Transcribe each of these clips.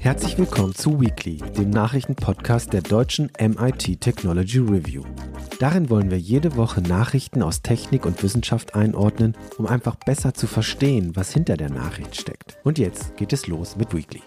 Herzlich willkommen zu Weekly, dem Nachrichtenpodcast der deutschen MIT Technology Review. Darin wollen wir jede Woche Nachrichten aus Technik und Wissenschaft einordnen, um einfach besser zu verstehen, was hinter der Nachricht steckt. Und jetzt geht es los mit Weekly.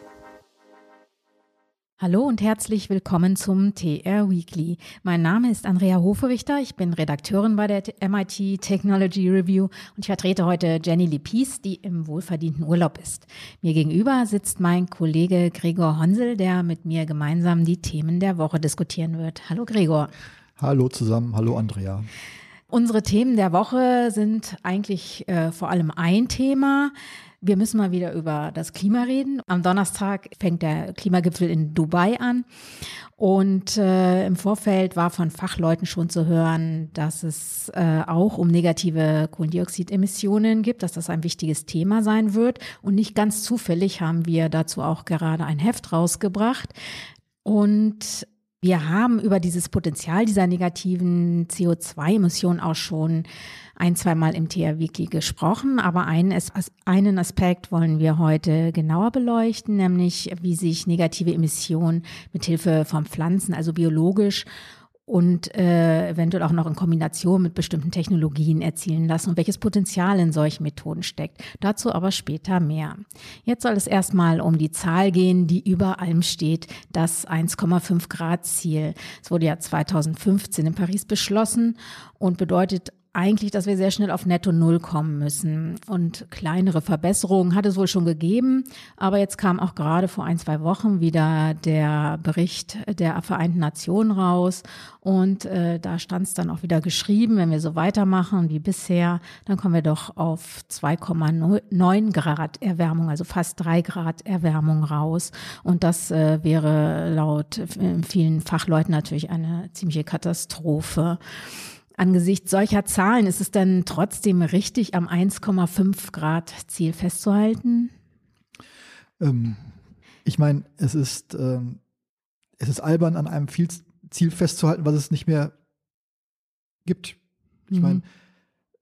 Hallo und herzlich willkommen zum TR Weekly. Mein Name ist Andrea Hoferichter, ich bin Redakteurin bei der MIT Technology Review und ich vertrete heute Jenny Lipies, die im wohlverdienten Urlaub ist. Mir gegenüber sitzt mein Kollege Gregor Honsel, der mit mir gemeinsam die Themen der Woche diskutieren wird. Hallo Gregor. Hallo zusammen, hallo Andrea. Unsere Themen der Woche sind eigentlich äh, vor allem ein Thema. Wir müssen mal wieder über das Klima reden. Am Donnerstag fängt der Klimagipfel in Dubai an. Und äh, im Vorfeld war von Fachleuten schon zu hören, dass es äh, auch um negative Kohlendioxidemissionen gibt, dass das ein wichtiges Thema sein wird. Und nicht ganz zufällig haben wir dazu auch gerade ein Heft rausgebracht. Und wir haben über dieses Potenzial dieser negativen CO2-Emissionen auch schon ein, zweimal im TR-Wiki gesprochen, aber einen, einen Aspekt wollen wir heute genauer beleuchten, nämlich wie sich negative Emissionen mithilfe von Pflanzen, also biologisch und äh, eventuell auch noch in Kombination mit bestimmten Technologien erzielen lassen und welches Potenzial in solchen Methoden steckt. Dazu aber später mehr. Jetzt soll es erstmal um die Zahl gehen, die über allem steht, das 1,5 Grad Ziel. Es wurde ja 2015 in Paris beschlossen und bedeutet eigentlich, dass wir sehr schnell auf Netto Null kommen müssen. Und kleinere Verbesserungen hat es wohl schon gegeben. Aber jetzt kam auch gerade vor ein, zwei Wochen wieder der Bericht der Vereinten Nationen raus. Und äh, da stand es dann auch wieder geschrieben, wenn wir so weitermachen wie bisher, dann kommen wir doch auf 2,9 Grad Erwärmung, also fast drei Grad Erwärmung raus. Und das äh, wäre laut äh, vielen Fachleuten natürlich eine ziemliche Katastrophe. Angesichts solcher Zahlen ist es dann trotzdem richtig, am 1,5 Grad Ziel festzuhalten? Ähm, ich meine, es ist, ähm, es ist albern, an einem Ziel festzuhalten, was es nicht mehr gibt. Ich mhm. meine,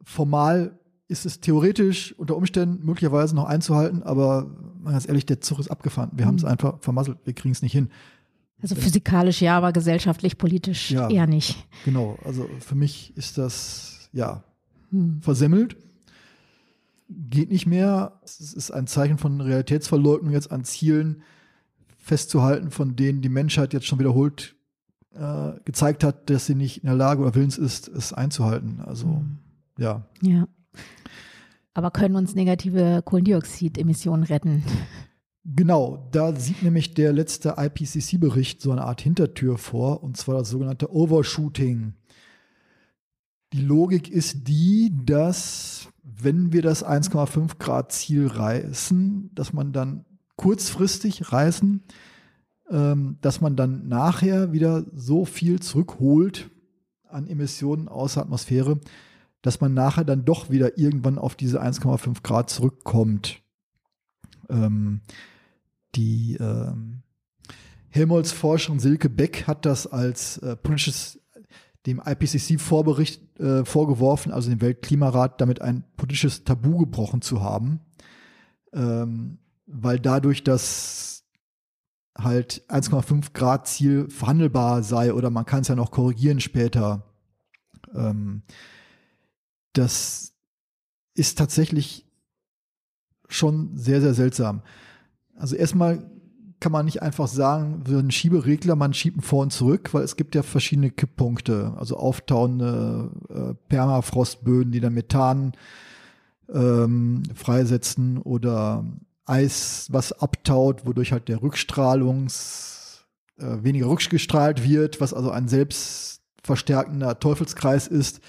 formal ist es theoretisch unter Umständen möglicherweise noch einzuhalten, aber ganz ehrlich, der Zug ist abgefahren. Wir mhm. haben es einfach vermasselt, wir kriegen es nicht hin. Also physikalisch ja, aber gesellschaftlich, politisch ja, eher nicht. Genau, also für mich ist das ja hm. versemmelt. Geht nicht mehr. Es ist ein Zeichen von Realitätsverleugnung, jetzt an Zielen festzuhalten, von denen die Menschheit jetzt schon wiederholt äh, gezeigt hat, dass sie nicht in der Lage oder willens ist, es einzuhalten. Also hm. ja. Ja. Aber können uns negative Kohlendioxidemissionen retten? Genau, da sieht nämlich der letzte IPCC-Bericht so eine Art Hintertür vor, und zwar das sogenannte Overshooting. Die Logik ist die, dass wenn wir das 1,5 Grad Ziel reißen, dass man dann kurzfristig reißen, ähm, dass man dann nachher wieder so viel zurückholt an Emissionen aus der Atmosphäre, dass man nachher dann doch wieder irgendwann auf diese 1,5 Grad zurückkommt. Ähm, die ähm, Helmholtz-Forscherin Silke Beck hat das als äh, politisches, dem IPCC-Vorbericht äh, vorgeworfen, also dem Weltklimarat, damit ein politisches Tabu gebrochen zu haben, ähm, weil dadurch das halt 1,5 Grad Ziel verhandelbar sei oder man kann es ja noch korrigieren später. Ähm, das ist tatsächlich schon sehr, sehr seltsam. Also erstmal kann man nicht einfach sagen, wir einen Schieberegler, man schiebt ihn vor und zurück, weil es gibt ja verschiedene Kipppunkte, also auftauende äh, Permafrostböden, die dann Methan ähm, freisetzen oder Eis, was abtaut, wodurch halt der Rückstrahlungs äh, weniger rückgestrahlt wird, was also ein selbstverstärkender Teufelskreis ist.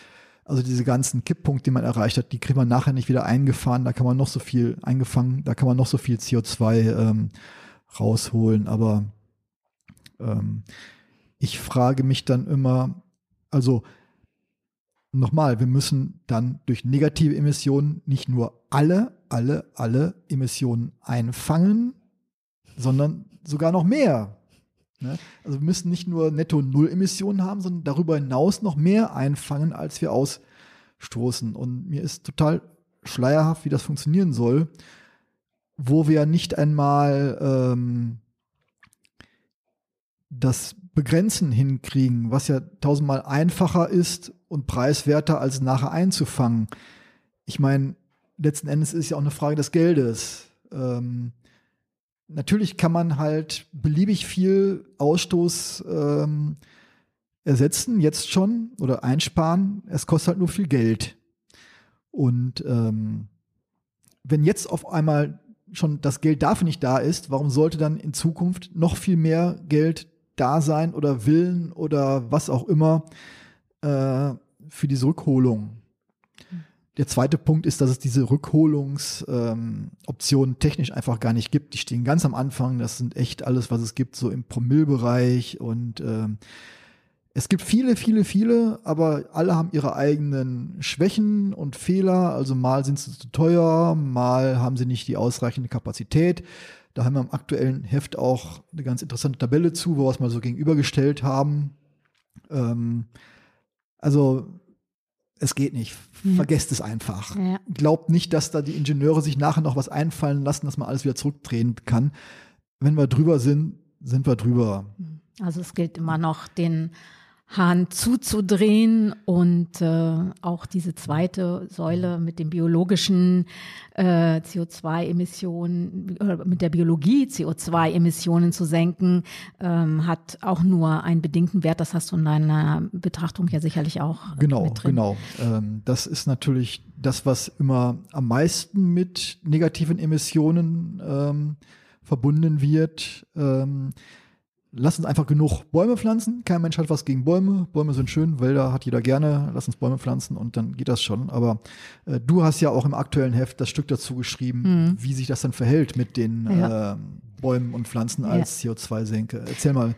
Also diese ganzen Kipppunkte, die man erreicht hat, die kriegt man nachher nicht wieder eingefahren. Da kann man noch so viel eingefangen, da kann man noch so viel CO2 ähm, rausholen. Aber ähm, ich frage mich dann immer, also nochmal, wir müssen dann durch negative Emissionen nicht nur alle, alle, alle Emissionen einfangen, sondern sogar noch mehr. Ne? Also wir müssen nicht nur netto Null Emissionen haben, sondern darüber hinaus noch mehr einfangen, als wir ausstoßen. Und mir ist total schleierhaft, wie das funktionieren soll, wo wir nicht einmal ähm, das Begrenzen hinkriegen, was ja tausendmal einfacher ist und preiswerter als nachher einzufangen. Ich meine, letzten Endes ist ja auch eine Frage des Geldes. Ähm, natürlich kann man halt beliebig viel Ausstoß ähm, ersetzen, jetzt schon, oder einsparen. Es kostet halt nur viel Geld. Und ähm, wenn jetzt auf einmal schon das Geld dafür nicht da ist, warum sollte dann in Zukunft noch viel mehr Geld da sein oder Willen oder was auch immer äh, für diese Rückholung? Der zweite Punkt ist, dass es diese Rückholungsoptionen ähm, technisch einfach gar nicht gibt. Die stehen ganz am Anfang. Das sind echt alles, was es gibt, so im Promillbereich und ähm, es gibt viele, viele, viele, aber alle haben ihre eigenen Schwächen und Fehler. Also mal sind sie zu teuer, mal haben sie nicht die ausreichende Kapazität. Da haben wir im aktuellen Heft auch eine ganz interessante Tabelle zu, wo wir es mal so gegenübergestellt haben. Ähm, also es geht nicht. Ja. Vergesst es einfach. Ja. Glaubt nicht, dass da die Ingenieure sich nachher noch was einfallen lassen, dass man alles wieder zurückdrehen kann. Wenn wir drüber sind, sind wir drüber. Also es gilt immer noch den Hahn zuzudrehen und äh, auch diese zweite Säule mit den biologischen äh, CO2-Emissionen, äh, mit der Biologie CO2-Emissionen zu senken, ähm, hat auch nur einen bedingten Wert. Das hast du in deiner Betrachtung ja sicherlich auch. Genau, genau. Ähm, das ist natürlich das, was immer am meisten mit negativen Emissionen ähm, verbunden wird. Ähm, lass uns einfach genug Bäume pflanzen. Kein Mensch hat was gegen Bäume. Bäume sind schön, Wälder hat jeder gerne. Lass uns Bäume pflanzen und dann geht das schon. Aber äh, du hast ja auch im aktuellen Heft das Stück dazu geschrieben, mhm. wie sich das dann verhält mit den ja. äh, Bäumen und Pflanzen als ja. CO2-Senke. Erzähl mal.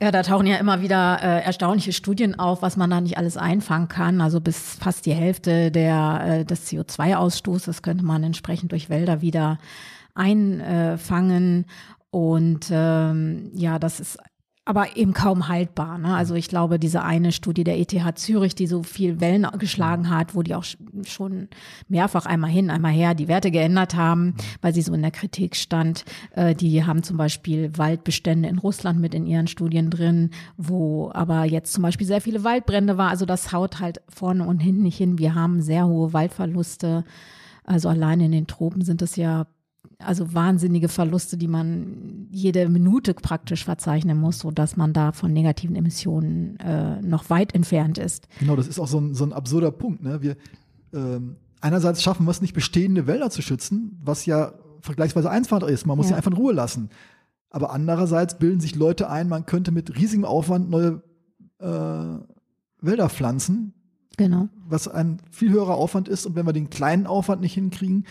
Ja, da tauchen ja immer wieder äh, erstaunliche Studien auf, was man da nicht alles einfangen kann. Also bis fast die Hälfte der, äh, des CO2-Ausstoßes könnte man entsprechend durch Wälder wieder einfangen. Und ähm, ja, das ist aber eben kaum haltbar. Ne? Also ich glaube, diese eine Studie der ETH Zürich, die so viel Wellen geschlagen hat, wo die auch schon mehrfach einmal hin, einmal her die Werte geändert haben, weil sie so in der Kritik stand. Äh, die haben zum Beispiel Waldbestände in Russland mit in ihren Studien drin, wo aber jetzt zum Beispiel sehr viele Waldbrände war. Also das haut halt vorne und hinten nicht hin. Wir haben sehr hohe Waldverluste. Also allein in den Tropen sind es ja also wahnsinnige Verluste, die man jede Minute praktisch verzeichnen muss, sodass man da von negativen Emissionen äh, noch weit entfernt ist. Genau, das ist auch so ein, so ein absurder Punkt. Ne? Wir, ähm, einerseits schaffen wir es nicht, bestehende Wälder zu schützen, was ja vergleichsweise einfach ist. Man muss ja. sie einfach in Ruhe lassen. Aber andererseits bilden sich Leute ein, man könnte mit riesigem Aufwand neue äh, Wälder pflanzen. Genau. Was ein viel höherer Aufwand ist. Und wenn wir den kleinen Aufwand nicht hinkriegen,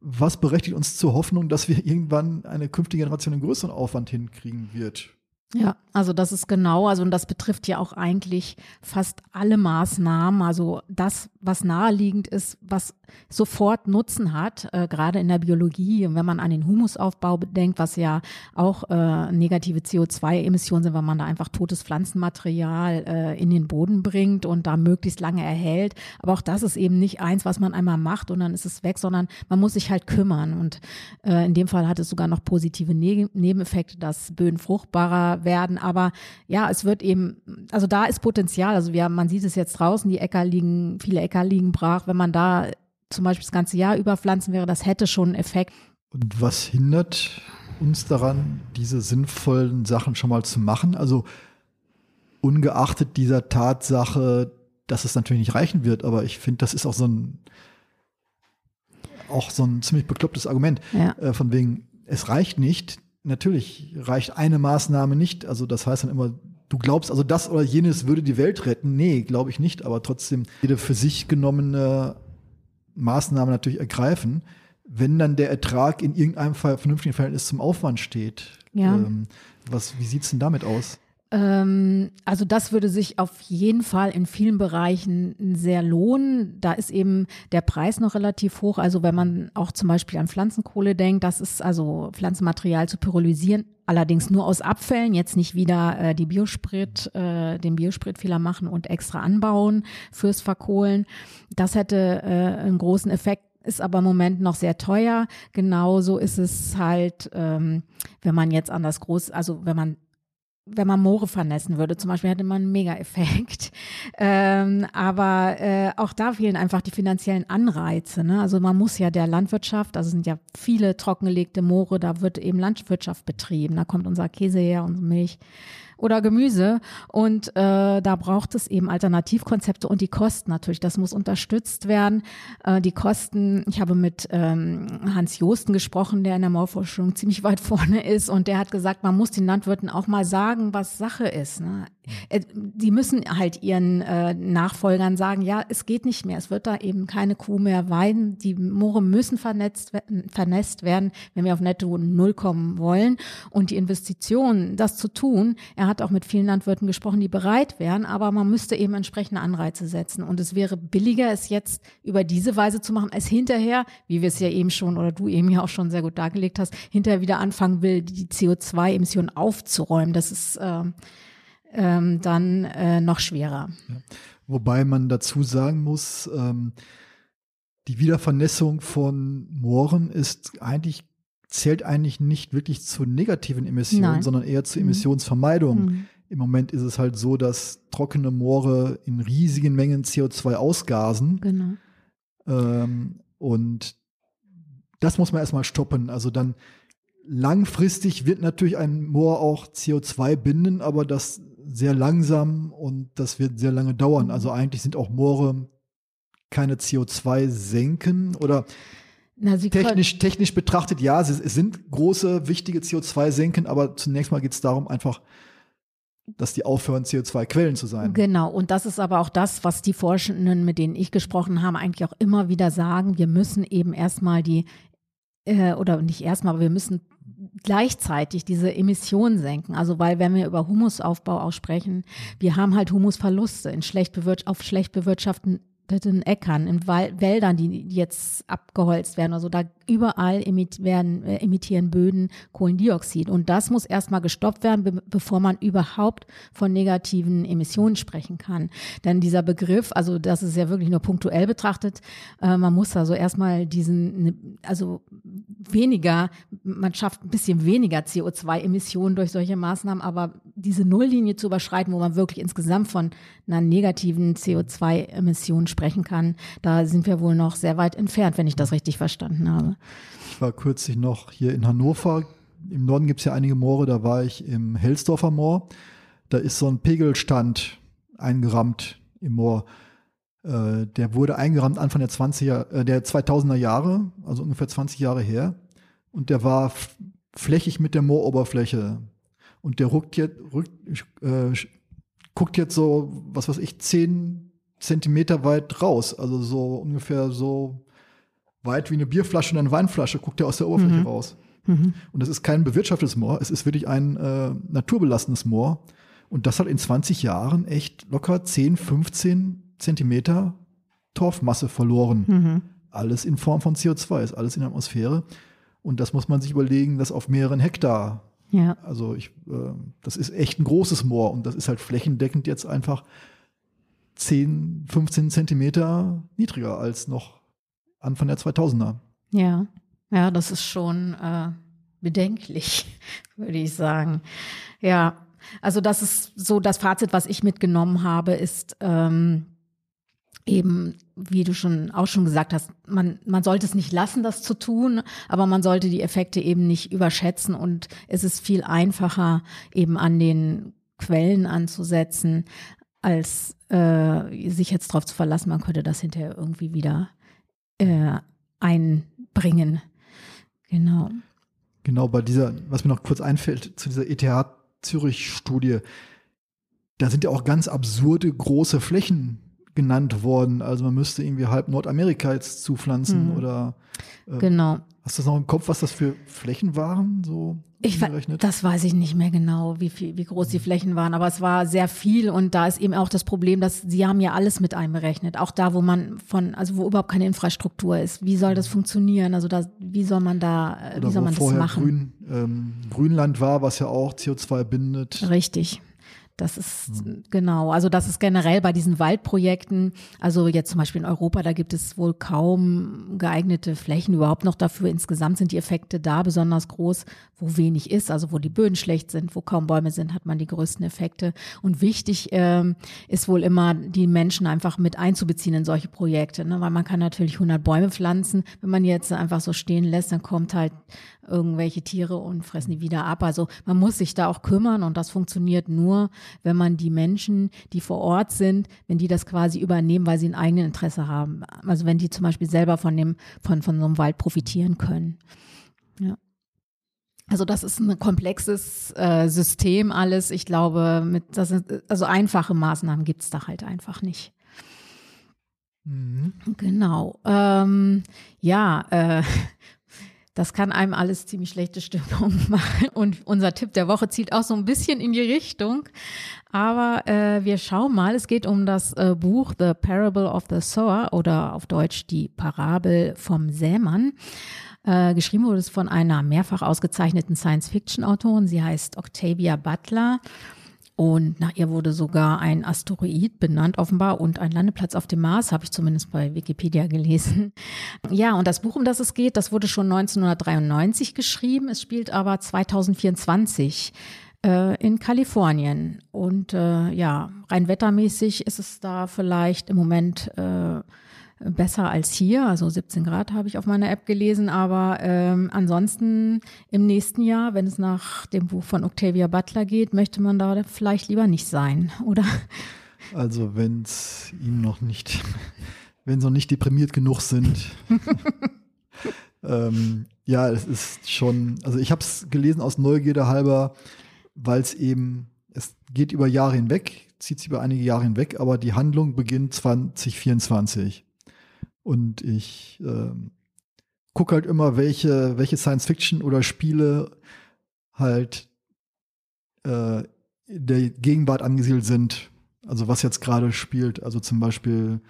was berechtigt uns zur Hoffnung, dass wir irgendwann eine künftige Generation einen größeren Aufwand hinkriegen wird? Ja, also das ist genau, also und das betrifft ja auch eigentlich fast alle Maßnahmen, also das, was naheliegend ist, was sofort Nutzen hat, äh, gerade in der Biologie. Wenn man an den Humusaufbau bedenkt, was ja auch äh, negative CO2-Emissionen sind, wenn man da einfach totes Pflanzenmaterial äh, in den Boden bringt und da möglichst lange erhält. Aber auch das ist eben nicht eins, was man einmal macht und dann ist es weg, sondern man muss sich halt kümmern. Und äh, in dem Fall hat es sogar noch positive ne Nebeneffekte, dass Böden fruchtbarer werden. Aber ja, es wird eben, also da ist Potenzial. Also wir, man sieht es jetzt draußen, die Äcker liegen, viele Äcker liegen brach. Wenn man da zum Beispiel das ganze Jahr über pflanzen wäre, das hätte schon einen Effekt. Und was hindert uns daran, diese sinnvollen Sachen schon mal zu machen? Also ungeachtet dieser Tatsache, dass es natürlich nicht reichen wird, aber ich finde, das ist auch so ein auch so ein ziemlich beklopptes Argument. Ja. Äh, von wegen, es reicht nicht, natürlich reicht eine Maßnahme nicht. Also das heißt dann immer, du glaubst also das oder jenes würde die Welt retten. Nee, glaube ich nicht, aber trotzdem jede für sich genommene Maßnahme natürlich ergreifen, wenn dann der Ertrag in irgendeinem Fall vernünftigen Verhältnis zum Aufwand steht. Ja. Ähm, was, wie sieht's denn damit aus? Ähm, also das würde sich auf jeden Fall in vielen Bereichen sehr lohnen. Da ist eben der Preis noch relativ hoch. Also wenn man auch zum Beispiel an Pflanzenkohle denkt, das ist also Pflanzenmaterial zu pyrolysieren, allerdings nur aus Abfällen, jetzt nicht wieder äh, die Biosprit, äh, den Biospritfehler machen und extra anbauen fürs Verkohlen. Das hätte äh, einen großen Effekt ist aber im Moment noch sehr teuer. Genauso ist es halt, ähm, wenn man jetzt an das groß, also wenn man wenn man Moore vernässen würde, zum Beispiel hätte man einen Mega-Effekt. Ähm, aber äh, auch da fehlen einfach die finanziellen Anreize. Ne? Also man muss ja der Landwirtschaft, also sind ja viele trockengelegte Moore, da wird eben Landwirtschaft betrieben. Da kommt unser Käse her, unsere Milch oder Gemüse. Und äh, da braucht es eben Alternativkonzepte und die Kosten natürlich. Das muss unterstützt werden. Äh, die Kosten, ich habe mit ähm, Hans Josten gesprochen, der in der Moorforschung ziemlich weit vorne ist und der hat gesagt, man muss den Landwirten auch mal sagen, was Sache ist. Ne? Äh, die müssen halt ihren äh, Nachfolgern sagen, ja, es geht nicht mehr, es wird da eben keine Kuh mehr weiden, die Moore müssen vernetzt, vernässt werden, wenn wir auf Netto Null kommen wollen. Und die Investition, das zu tun, er hat auch mit vielen Landwirten gesprochen, die bereit wären, aber man müsste eben entsprechende Anreize setzen. Und es wäre billiger, es jetzt über diese Weise zu machen, als hinterher, wie wir es ja eben schon oder du eben ja auch schon sehr gut dargelegt hast, hinterher wieder anfangen will, die CO2-Emissionen aufzuräumen. Das ist äh, ähm, dann äh, noch schwerer. Ja. Wobei man dazu sagen muss, ähm, die Wiedervernässung von Mooren ist eigentlich zählt eigentlich nicht wirklich zu negativen Emissionen, Nein. sondern eher zur mhm. Emissionsvermeidung. Mhm. Im Moment ist es halt so, dass trockene Moore in riesigen Mengen CO2 ausgasen. Genau. Ähm, und das muss man erstmal stoppen. Also dann langfristig wird natürlich ein Moor auch CO2 binden, aber das sehr langsam und das wird sehr lange dauern. Mhm. Also eigentlich sind auch Moore keine CO2 senken oder Na, technisch, technisch betrachtet, ja, es, es sind große, wichtige CO2-Senken, aber zunächst mal geht es darum, einfach dass die aufhören, CO2-Quellen zu sein. Genau, und das ist aber auch das, was die Forschenden, mit denen ich gesprochen habe, eigentlich auch immer wieder sagen. Wir müssen eben erstmal die, äh, oder nicht erstmal, aber wir müssen gleichzeitig diese Emissionen senken. Also weil wenn wir über Humusaufbau aussprechen, wir haben halt Humusverluste in schlecht auf schlecht bewirtschafteten bewaldeten Äckern, in Wäldern, die jetzt abgeholzt werden. Also da überall emit werden, äh, emittieren Böden Kohlendioxid. Und das muss erstmal gestoppt werden, be bevor man überhaupt von negativen Emissionen sprechen kann. Denn dieser Begriff, also das ist ja wirklich nur punktuell betrachtet, äh, man muss also erstmal diesen, ne, also weniger, man schafft ein bisschen weniger CO2-Emissionen durch solche Maßnahmen, aber diese Nulllinie zu überschreiten, wo man wirklich insgesamt von einer negativen CO2-Emission sprechen kann, da sind wir wohl noch sehr weit entfernt, wenn ich das richtig verstanden habe. Ich war kürzlich noch hier in Hannover. Im Norden gibt es ja einige Moore, da war ich im Helsdorfer Moor. Da ist so ein Pegelstand eingerammt im Moor. Äh, der wurde eingerammt Anfang der 20er, äh, der 2000er Jahre, also ungefähr 20 Jahre her. Und der war flächig mit der Mooroberfläche. Und der rückt jetzt, rückt, äh, guckt jetzt so, was weiß ich, 10 Zentimeter weit raus. Also so ungefähr so weit wie eine Bierflasche und eine Weinflasche guckt er aus der Oberfläche mhm. raus. Mhm. Und das ist kein bewirtschaftetes Moor, es ist wirklich ein äh, naturbelassenes Moor. Und das hat in 20 Jahren echt locker 10, 15 Zentimeter Torfmasse verloren. Mhm. Alles in Form von CO2, ist alles in der Atmosphäre. Und das muss man sich überlegen, das auf mehreren Hektar. Ja. Also ich, äh, das ist echt ein großes Moor und das ist halt flächendeckend jetzt einfach 10, 15 Zentimeter niedriger als noch Anfang der 2000er. Ja, ja, das ist schon äh, bedenklich, würde ich sagen. Ja, also das ist so das Fazit, was ich mitgenommen habe, ist ähm, eben, wie du schon auch schon gesagt hast, man, man sollte es nicht lassen, das zu tun, aber man sollte die Effekte eben nicht überschätzen und es ist viel einfacher, eben an den Quellen anzusetzen, als äh, sich jetzt darauf zu verlassen, man könnte das hinterher irgendwie wieder äh, einbringen. Genau. Genau, bei dieser, was mir noch kurz einfällt, zu dieser ETH Zürich-Studie, da sind ja auch ganz absurde große Flächen genannt worden. Also man müsste irgendwie halb Nordamerika jetzt zupflanzen hm. oder äh, genau. Hast du das noch im Kopf, was das für Flächen waren? So ich das weiß ich nicht mehr genau, wie viel, wie groß die. Flächen waren, aber es war sehr viel und da ist eben auch das Problem, dass sie haben ja alles mit einberechnet, auch da, wo man von, also wo überhaupt keine Infrastruktur ist. Wie soll das hm. funktionieren? Also da, wie soll man da, äh, Oder wie soll man das machen? Grün, ähm, Grünland war, was ja auch CO2 bindet. Richtig Das ist mhm. genau, also das ist generell bei diesen Waldprojekten, also jetzt zum Beispiel in Europa, da gibt es wohl kaum geeignete Flächen überhaupt noch dafür. Insgesamt sind die Effekte da besonders groß, wo wenig ist, also wo die Böden schlecht sind, wo kaum Bäume sind, hat man die größten Effekte. Und wichtig ähm, ist wohl immer, die Menschen einfach mit einzubeziehen in solche Projekte, ne? weil man kann natürlich 100 Bäume pflanzen. Wenn man jetzt einfach so stehen lässt, dann kommt halt irgendwelche Tiere und fressen die wieder ab. Also man muss sich da auch kümmern und das funktioniert nur, wenn man die Menschen, die vor Ort sind, wenn die das quasi übernehmen, weil sie ein eigenes Interesse haben. Also wenn die zum Beispiel selber von dem, von, von so einem Wald profitieren können. Ja. Also das ist ein komplexes äh, System alles. Ich glaube, mit das ist, also einfache Maßnahmen gibt es da halt einfach nicht. Mhm. Genau. Ähm, ja, äh, das kann einem alles ziemlich schlechte Stimmung machen. Und unser Tipp der Woche zielt auch so ein bisschen in die Richtung. Aber äh, wir schauen mal, es geht um das äh, Buch The Parable of the Sower oder auf Deutsch die Parabel vom Sämann. Äh, geschrieben wurde es von einer mehrfach ausgezeichneten Science-Fiction-Autorin. Sie heißt Octavia Butler. Und nach ihr wurde sogar ein Asteroid benannt, offenbar, und ein Landeplatz auf dem Mars, habe ich zumindest bei Wikipedia gelesen. Ja, und das Buch, um das es geht, das wurde schon 1993 geschrieben. Es spielt aber 2024 äh, in Kalifornien. Und äh, ja, rein wettermäßig ist es da vielleicht im Moment äh, besser als hier. Also 17 Grad habe ich auf meiner App gelesen. Aber ähm, ansonsten im nächsten Jahr, wenn es nach dem Buch von Octavia Butler geht, möchte man da vielleicht lieber nicht sein, oder? Also wenn es ihm noch nicht, wenn sie noch nicht deprimiert genug sind. ähm, ja, es ist schon, also ich habe es gelesen aus Neugierde halber, weil es eben, es geht über Jahre hinweg, zieht sich über einige Jahre hinweg, aber die Handlung beginnt 2024. Und ich äh, gucke halt immer, welche, welche Science-Fiction oder Spiele halt äh, in der Gegenwart angesiedelt sind. Also was jetzt gerade spielt. Also zum Beispiel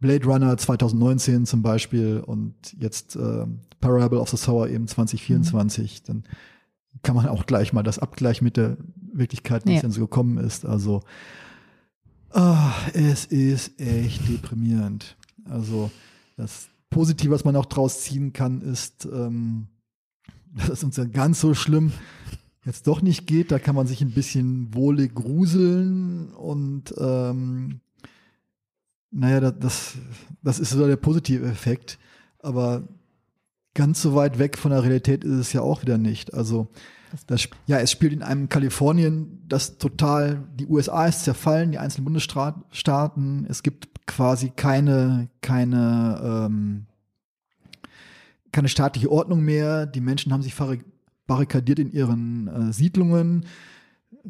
Blade Runner 2019 zum Beispiel und jetzt äh, Parable of the Sower eben 2024. Mhm. Dann kann man auch gleich mal das abgleichen mit der Wirklichkeit, wie ja. es denn so gekommen ist. Also oh, es ist echt deprimierend. Also das Positive, was man auch draus ziehen kann, ist, ähm, dass es uns ja ganz so schlimm jetzt doch nicht geht. Da kann man sich ein bisschen wohlig gruseln und ähm, naja, das, das ist so der positive Effekt. Aber ganz so weit weg von der Realität ist es ja auch wieder nicht. Also das, ja, es spielt in einem Kalifornien, das total, die USA ist zerfallen, die einzelnen Bundesstaaten. Es gibt quasi keine, keine, ähm, keine staatliche Ordnung mehr. Die Menschen haben sich barrikadiert in ihren äh, Siedlungen.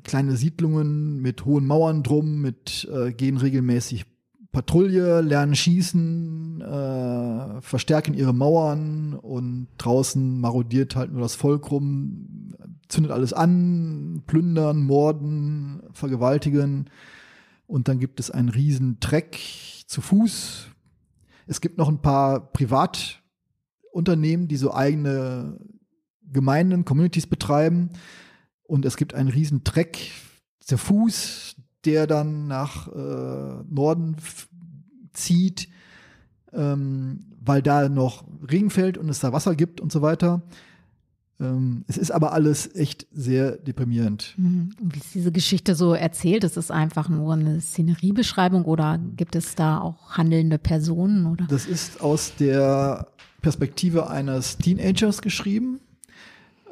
Kleine Siedlungen mit hohen Mauern drum, mit äh, gehen regelmäßig Patrouille, lernen schießen, äh, verstärken ihre Mauern und draußen marodiert halt nur das Volk rum, zündet alles an, plündern, morden, vergewaltigen. Und dann gibt es einen riesen Treck zu Fuß. Es gibt noch ein paar Privatunternehmen, die so eigene Gemeinden, Communities betreiben. Und es gibt einen riesen Treck zu Fuß, der dann nach äh, Norden zieht, ähm, weil da noch Regen fällt und es da Wasser gibt und so weiter. Ähm, es ist aber alles echt sehr deprimierend. Mhm. Wie ist diese Geschichte so erzählt? Ist es einfach nur eine Szeneriebeschreibung oder gibt es da auch handelnde Personen? Oder? Das ist aus der Perspektive eines Teenagers geschrieben,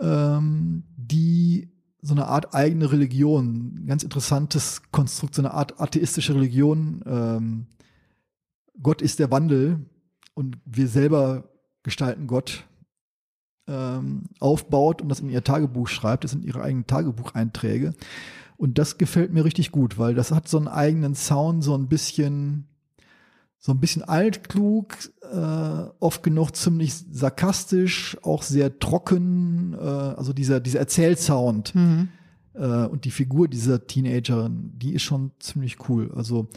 ähm, die so eine Art eigene Religion, ein ganz interessantes Konstrukt, so eine Art atheistische Religion. Ähm, Gott ist der Wandel und wir selber gestalten Gott ähm, aufbaut und das in ihr Tagebuch schreibt. Das sind ihre eigenen Tagebucheinträge. Und das gefällt mir richtig gut, weil das hat so einen eigenen Sound, so ein bisschen, so ein bisschen altklug, äh, oft genug ziemlich sarkastisch, auch sehr trocken, äh, also dieser, dieser Erzählsound. Mhm. Äh, und die Figur dieser Teenagerin, die ist schon ziemlich cool. Also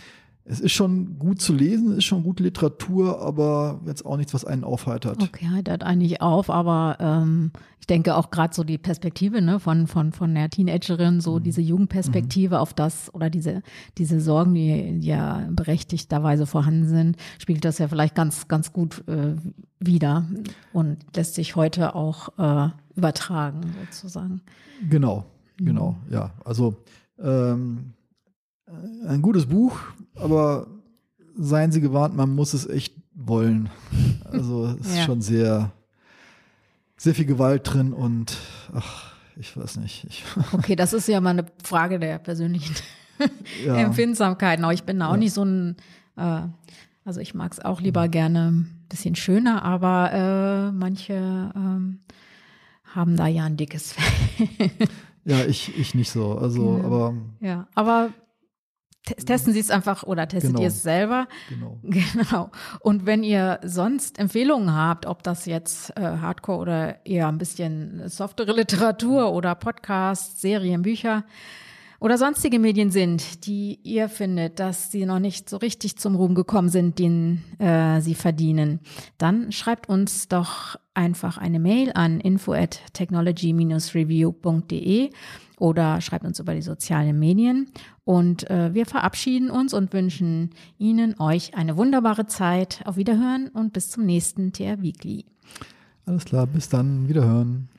es ist schon gut zu lesen, ist schon gute Literatur, aber jetzt auch nichts, was einen aufheitert. Okay, heitert eigentlich auf, aber ähm, ich denke auch gerade so die Perspektive ne, von, von, von der Teenagerin, so mhm. diese Jugendperspektive mhm. auf das oder diese, diese Sorgen, die ja berechtigterweise vorhanden sind, spiegelt das ja vielleicht ganz, ganz gut äh, wider und lässt sich heute auch äh, übertragen, sozusagen. Genau, genau, mhm. ja. Also ähm, ein gutes Buch, aber seien Sie gewarnt, man muss es echt wollen. Also es ist ja. schon sehr, sehr viel Gewalt drin und ach, ich weiß nicht. Ich okay, das ist ja mal eine Frage der persönlichen ja. Empfindsamkeit. Aber ich bin auch ja. nicht so ein, äh, also ich mag es auch lieber gerne ein bisschen schöner, aber äh, manche ähm, haben da ja ein dickes Fell. ja, ich, ich nicht so. Also, aber. Ja, aber Testen Sie es einfach oder testet genau. ihr es selber. Genau. Genau. Und wenn ihr sonst Empfehlungen habt, ob das jetzt äh, Hardcore oder eher ein bisschen softere Literatur oder Podcasts, Serien, Bücher oder sonstige Medien sind, die ihr findet, dass sie noch nicht so richtig zum Ruhm gekommen sind, den äh, sie verdienen, dann schreibt uns doch einfach eine Mail an info at technology-review.de oder schreibt uns über die sozialen Medien. Und äh, wir verabschieden uns und wünschen Ihnen, euch eine wunderbare Zeit. Auf Wiederhören und bis zum nächsten TR Weekly. Alles klar, bis dann, Wiederhören.